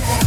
in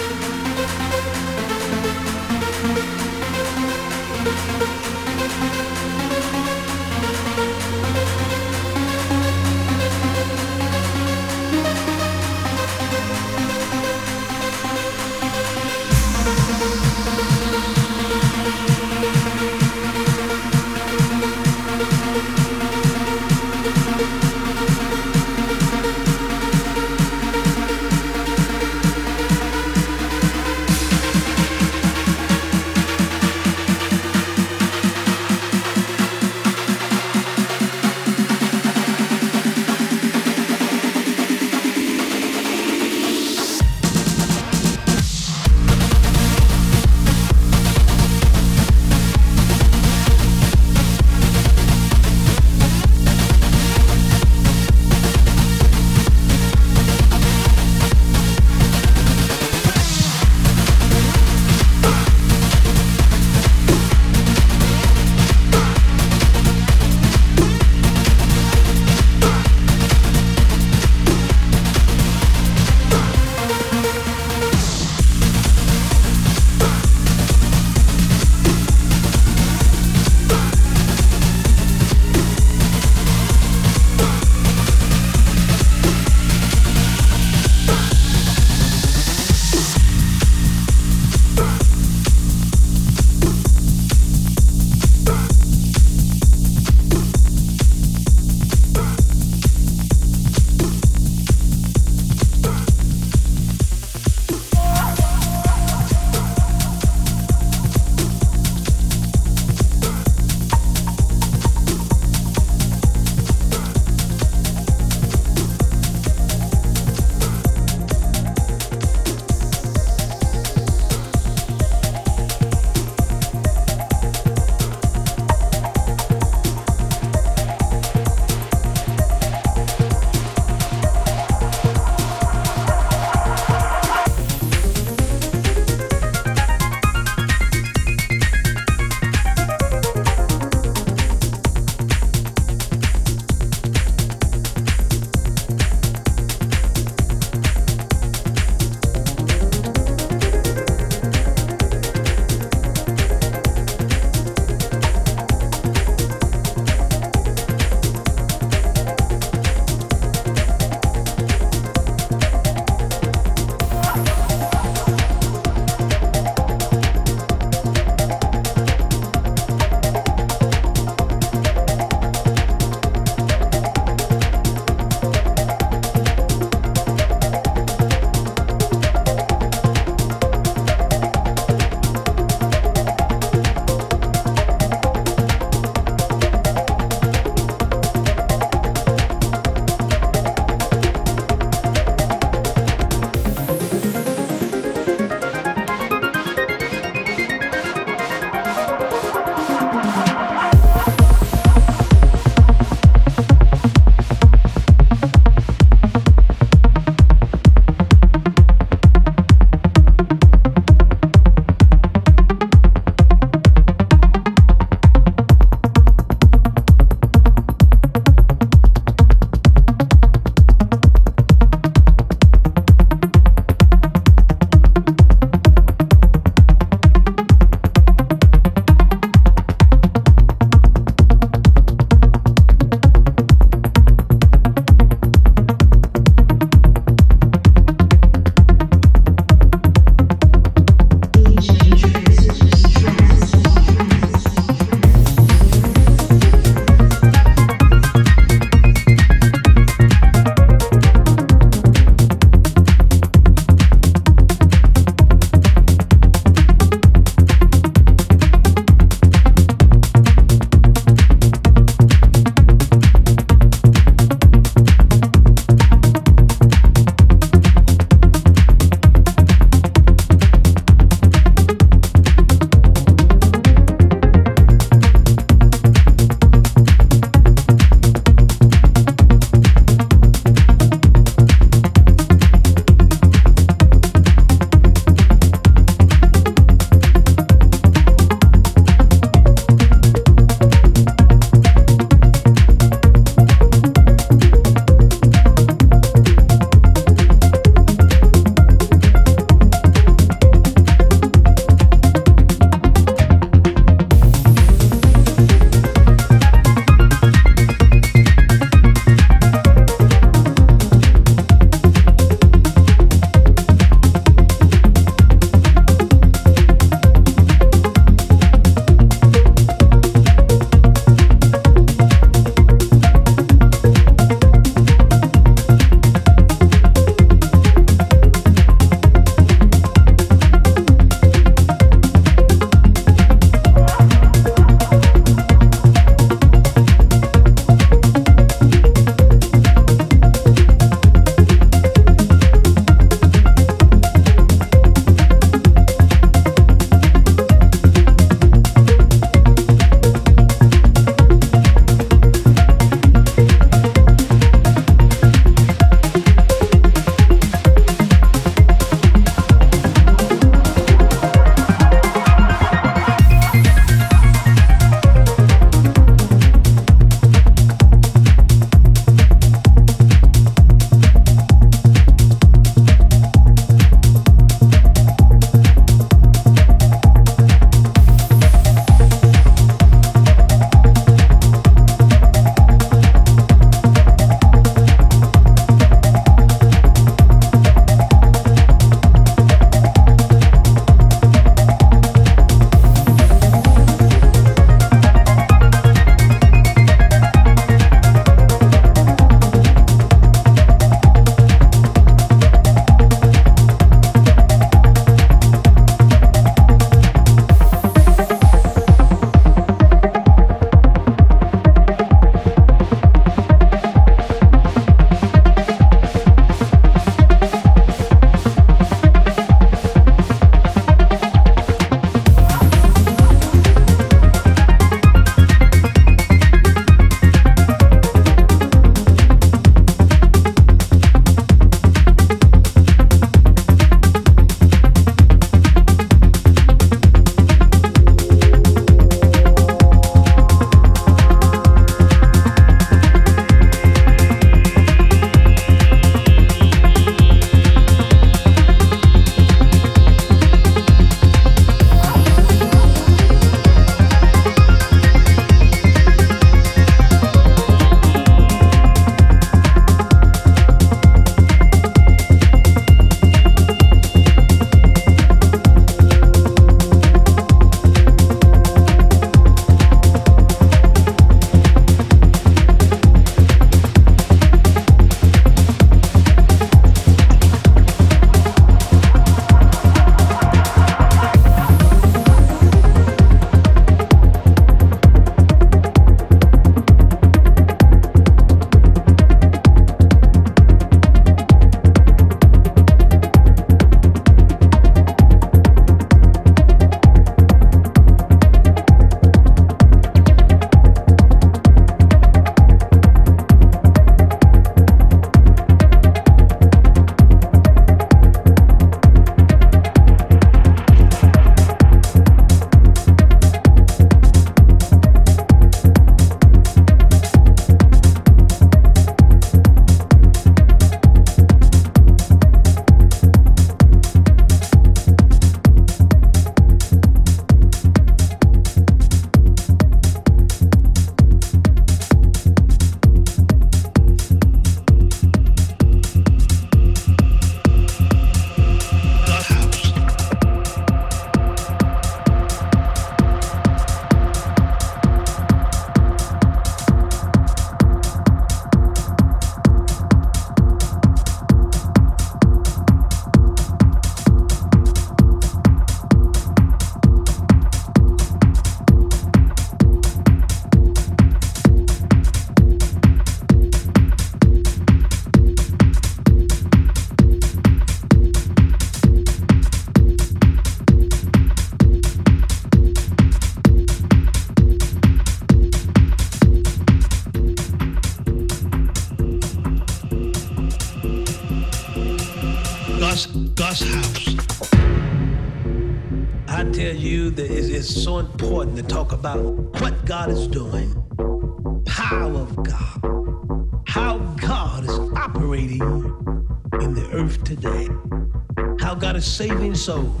souls.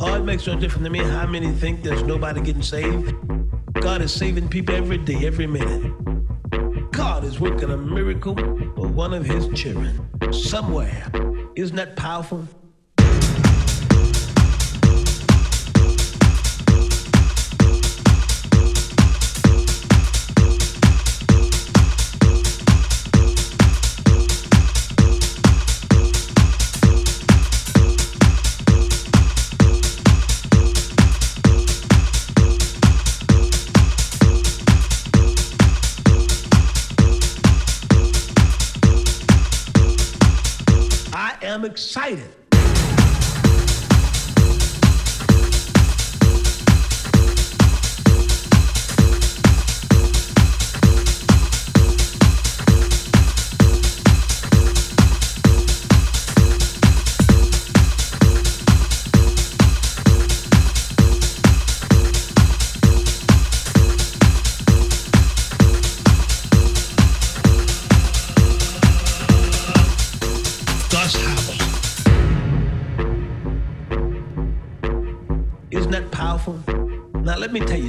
Oh, it makes no difference to me how many think there's nobody getting saved. God is saving people every day, every minute. God is working a miracle for one of his children somewhere. Isn't that powerful? Excited.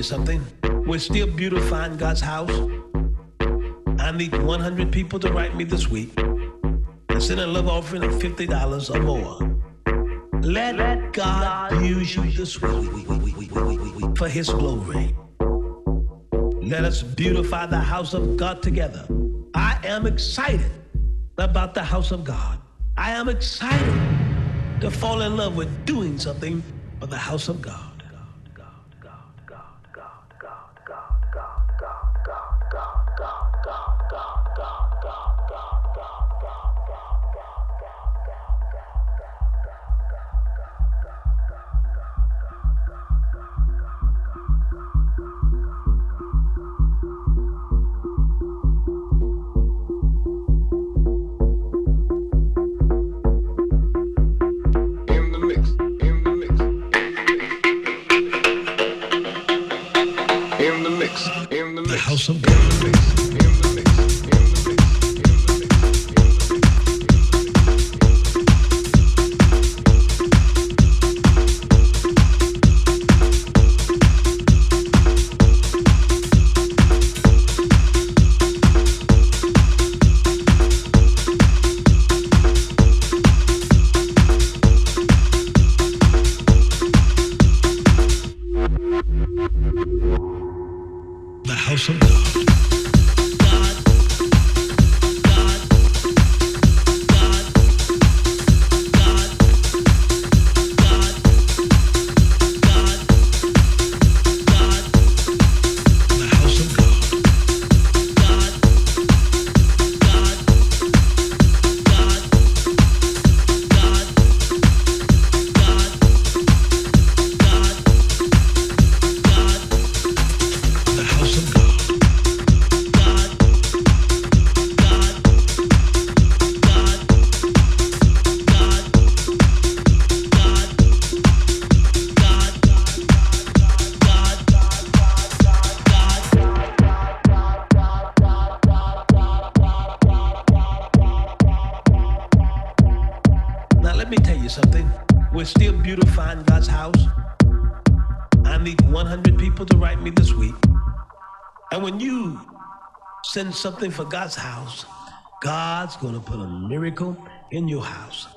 Something. We're still beautifying God's house. I need 100 people to write me this week and send a love offering of $50 or more. Let, let God, God use you this week for His glory. Let us beautify the house of God together. I am excited about the house of God. I am excited to fall in love with doing something for the house of God. Send something for God's house, God's going to put a miracle in your house.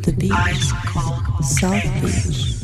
to the beach, South Beach.